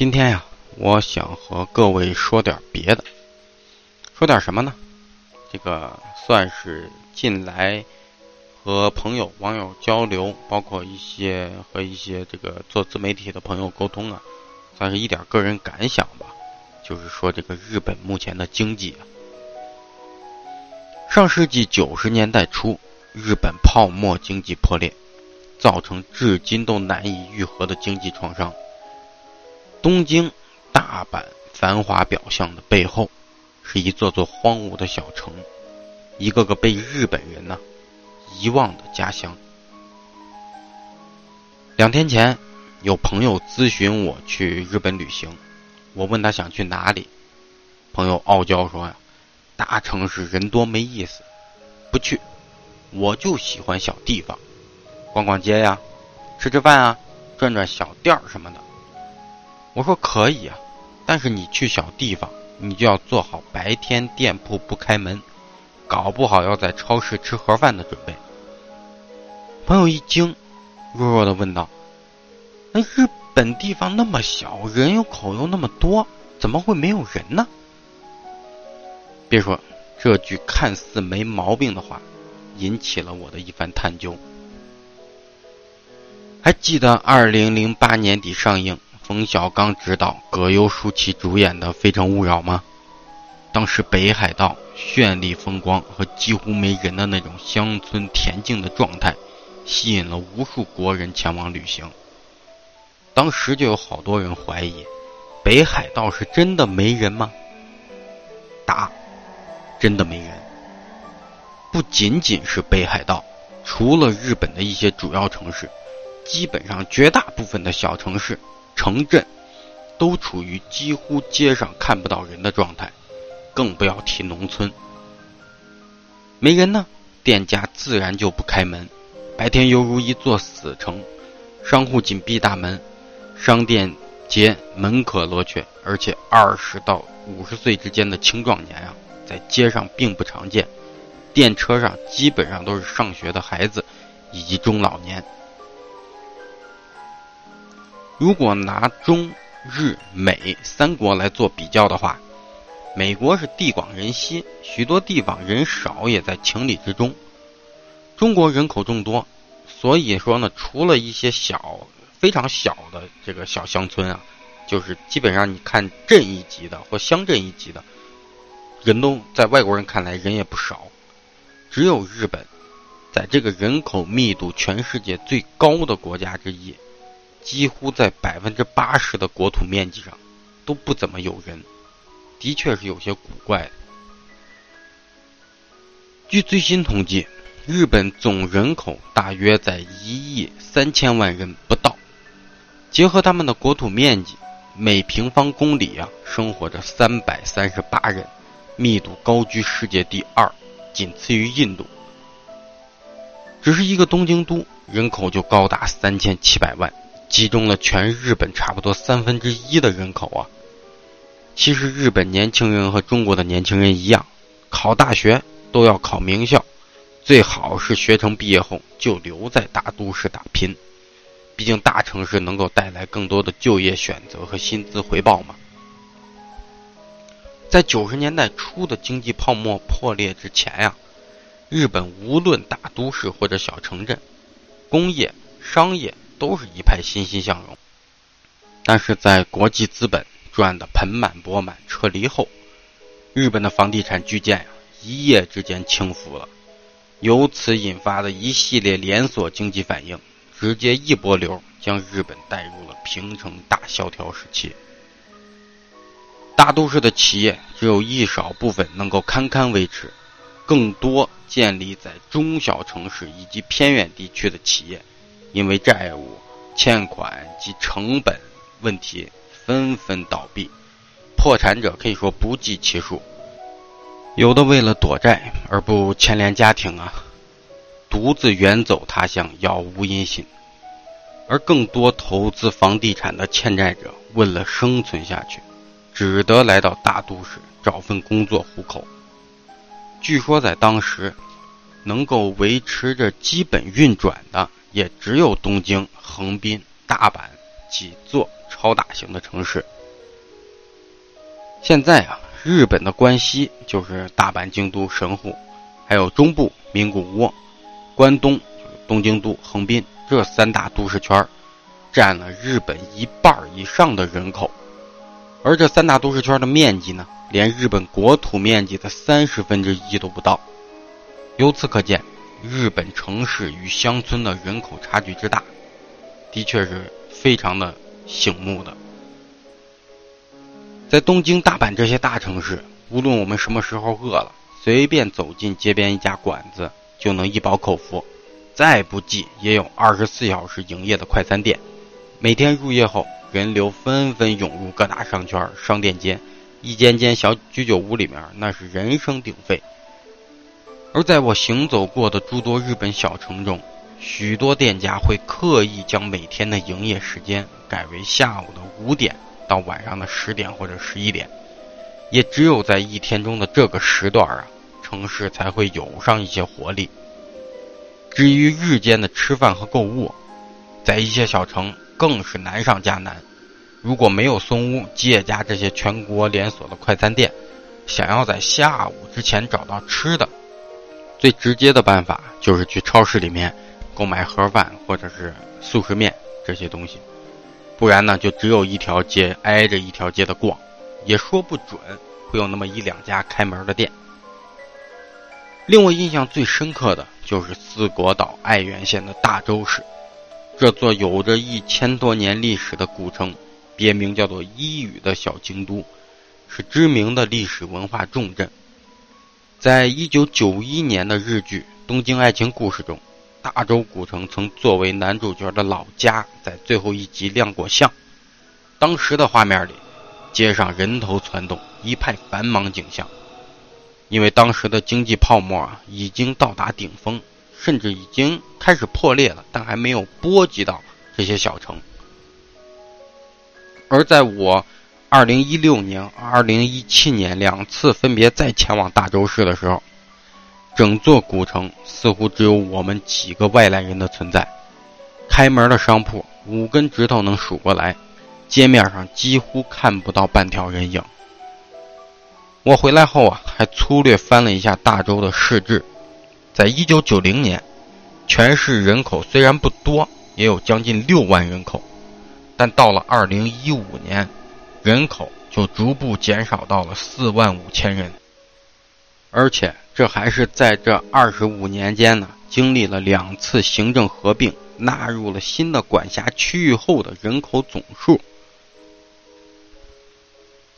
今天呀，我想和各位说点别的。说点什么呢？这个算是近来和朋友、网友交流，包括一些和一些这个做自媒体的朋友沟通啊，算是一点个人感想吧。就是说，这个日本目前的经济啊，上世纪九十年代初，日本泡沫经济破裂，造成至今都难以愈合的经济创伤。东京、大阪繁华表象的背后，是一座座荒芜的小城，一个个被日本人呢遗忘的家乡。两天前，有朋友咨询我去日本旅行，我问他想去哪里，朋友傲娇说呀：“大城市人多没意思，不去，我就喜欢小地方，逛逛街呀，吃吃饭啊，转转小店儿什么的。”我说可以啊，但是你去小地方，你就要做好白天店铺不开门，搞不好要在超市吃盒饭的准备。朋友一惊，弱弱的问道：“那日本地方那么小，人又口又那么多，怎么会没有人呢？”别说这句看似没毛病的话，引起了我的一番探究。还记得二零零八年底上映。冯小刚执导、葛优、舒淇主演的《非诚勿扰》吗？当时北海道绚丽风光和几乎没人的那种乡村恬静的状态，吸引了无数国人前往旅行。当时就有好多人怀疑，北海道是真的没人吗？答：真的没人。不仅仅是北海道，除了日本的一些主要城市，基本上绝大部分的小城市。城镇都处于几乎街上看不到人的状态，更不要提农村。没人呢，店家自然就不开门，白天犹如一座死城，商户紧闭大门，商店街门可罗雀，而且二十到五十岁之间的青壮年啊，在街上并不常见，电车上基本上都是上学的孩子以及中老年。如果拿中日美三国来做比较的话，美国是地广人稀，许多地方人少也在情理之中。中国人口众多，所以说呢，除了一些小、非常小的这个小乡村啊，就是基本上你看镇一级的或乡镇一级的，人都在外国人看来人也不少。只有日本，在这个人口密度全世界最高的国家之一。几乎在百分之八十的国土面积上都不怎么有人，的确是有些古怪。据最新统计，日本总人口大约在一亿三千万人不到，结合他们的国土面积，每平方公里啊生活着三百三十八人，密度高居世界第二，仅次于印度。只是一个东京都人口就高达三千七百万。集中了全日本差不多三分之一的人口啊！其实日本年轻人和中国的年轻人一样，考大学都要考名校，最好是学成毕业后就留在大都市打拼，毕竟大城市能够带来更多的就业选择和薪资回报嘛。在九十年代初的经济泡沫破裂之前呀，日本无论大都市或者小城镇，工业、商业。都是一派欣欣向荣，但是在国际资本赚得盆满钵满撤离后，日本的房地产巨舰呀一夜之间倾覆了，由此引发的一系列连锁经济反应，直接一波流将日本带入了平成大萧条时期。大都市的企业只有一少部分能够堪堪维持，更多建立在中小城市以及偏远地区的企业。因为债务、欠款及成本问题纷纷倒闭，破产者可以说不计其数。有的为了躲债而不牵连家庭啊，独自远走他乡，杳无音信；而更多投资房地产的欠债者，为了生存下去，只得来到大都市找份工作糊口。据说在当时，能够维持着基本运转的。也只有东京、横滨、大阪几座超大型的城市。现在啊，日本的关西就是大阪、京都、神户，还有中部名古屋、关东东京都、横滨这三大都市圈，占了日本一半以上的人口。而这三大都市圈的面积呢，连日本国土面积的三十分之一都不到。由此可见，日本城市与乡村的人口差距之大，的确是非常的醒目的。在东京、大阪这些大城市，无论我们什么时候饿了，随便走进街边一家馆子就能一饱口福；再不济也有二十四小时营业的快餐店。每天入夜后，人流纷纷涌入各大商圈、商店街，一间间小居酒屋里面那是人声鼎沸。而在我行走过的诸多日本小城中，许多店家会刻意将每天的营业时间改为下午的五点。到晚上的十点或者十一点，也只有在一天中的这个时段啊，城市才会有上一些活力。至于日间的吃饭和购物，在一些小城更是难上加难。如果没有松屋、吉野家这些全国连锁的快餐店，想要在下午之前找到吃的，最直接的办法就是去超市里面购买盒饭或者是速食面这些东西。不然呢，就只有一条街挨着一条街的逛，也说不准会有那么一两家开门的店。令我印象最深刻的就是四国岛爱媛县的大洲市，这座有着一千多年历史的古城，别名叫做伊予的小京都，是知名的历史文化重镇。在一九九一年的日剧《东京爱情故事》中。大洲古城曾作为男主角的老家，在最后一集亮过相。当时的画面里，街上人头攒动，一派繁忙景象。因为当时的经济泡沫啊，已经到达顶峰，甚至已经开始破裂了，但还没有波及到这些小城。而在我2016年、2017年两次分别再前往大洲市的时候，整座古城似乎只有我们几个外来人的存在。开门的商铺五根指头能数过来，街面上几乎看不到半条人影。我回来后啊，还粗略翻了一下大周的市志，在一九九零年，全市人口虽然不多，也有将近六万人口，但到了二零一五年，人口就逐步减少到了四万五千人，而且。这还是在这二十五年间呢，经历了两次行政合并，纳入了新的管辖区域后的人口总数。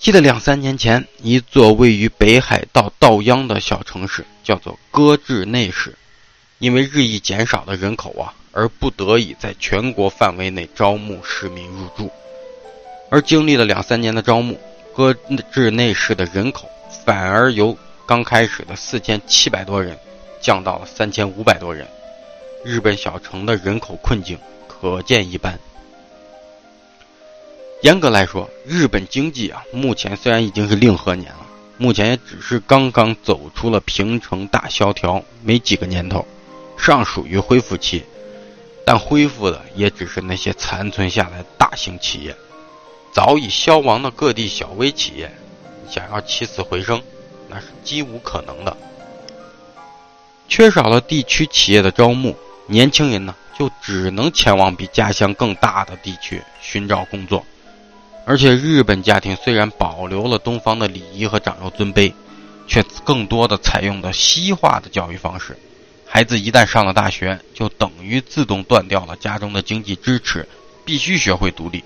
记得两三年前，一座位于北海道道央的小城市，叫做搁置内市，因为日益减少的人口啊，而不得已在全国范围内招募市民入住。而经历了两三年的招募，搁置内市的人口反而由。刚开始的四千七百多人，降到了三千五百多人。日本小城的人口困境可见一斑。严格来说，日本经济啊，目前虽然已经是令和年了，目前也只是刚刚走出了平成大萧条没几个年头，尚属于恢复期。但恢复的也只是那些残存下来大型企业，早已消亡的各地小微企业，想要起死回生。那是几无可能的。缺少了地区企业的招募，年轻人呢就只能前往比家乡更大的地区寻找工作。而且日本家庭虽然保留了东方的礼仪和长幼尊卑，却更多的采用的西化的教育方式。孩子一旦上了大学，就等于自动断掉了家中的经济支持，必须学会独立。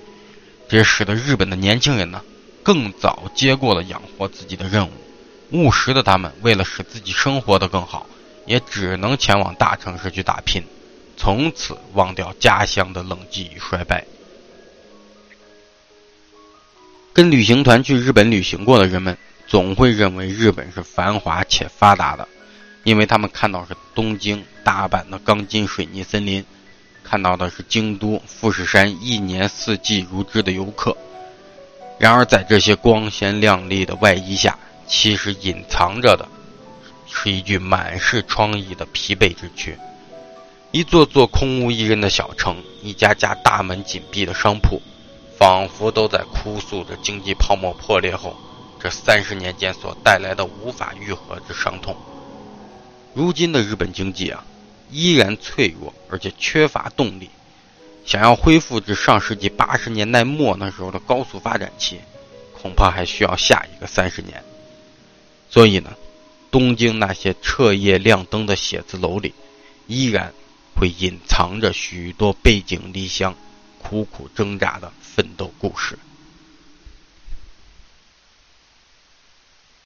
这使得日本的年轻人呢更早接过了养活自己的任务。务实的他们，为了使自己生活的更好，也只能前往大城市去打拼，从此忘掉家乡的冷寂与衰败。跟旅行团去日本旅行过的人们，总会认为日本是繁华且发达的，因为他们看到是东京、大阪的钢筋水泥森林，看到的是京都、富士山一年四季如织的游客。然而，在这些光鲜亮丽的外衣下，其实隐藏着的，是一具满是疮痍的疲惫之躯。一座座空无一人的小城，一家家大门紧闭的商铺，仿佛都在哭诉着经济泡沫破裂后这三十年间所带来的无法愈合之伤痛。如今的日本经济啊，依然脆弱，而且缺乏动力。想要恢复至上世纪八十年代末那时候的高速发展期，恐怕还需要下一个三十年。所以呢，东京那些彻夜亮灯的写字楼里，依然会隐藏着许多背井离乡、苦苦挣扎的奋斗故事。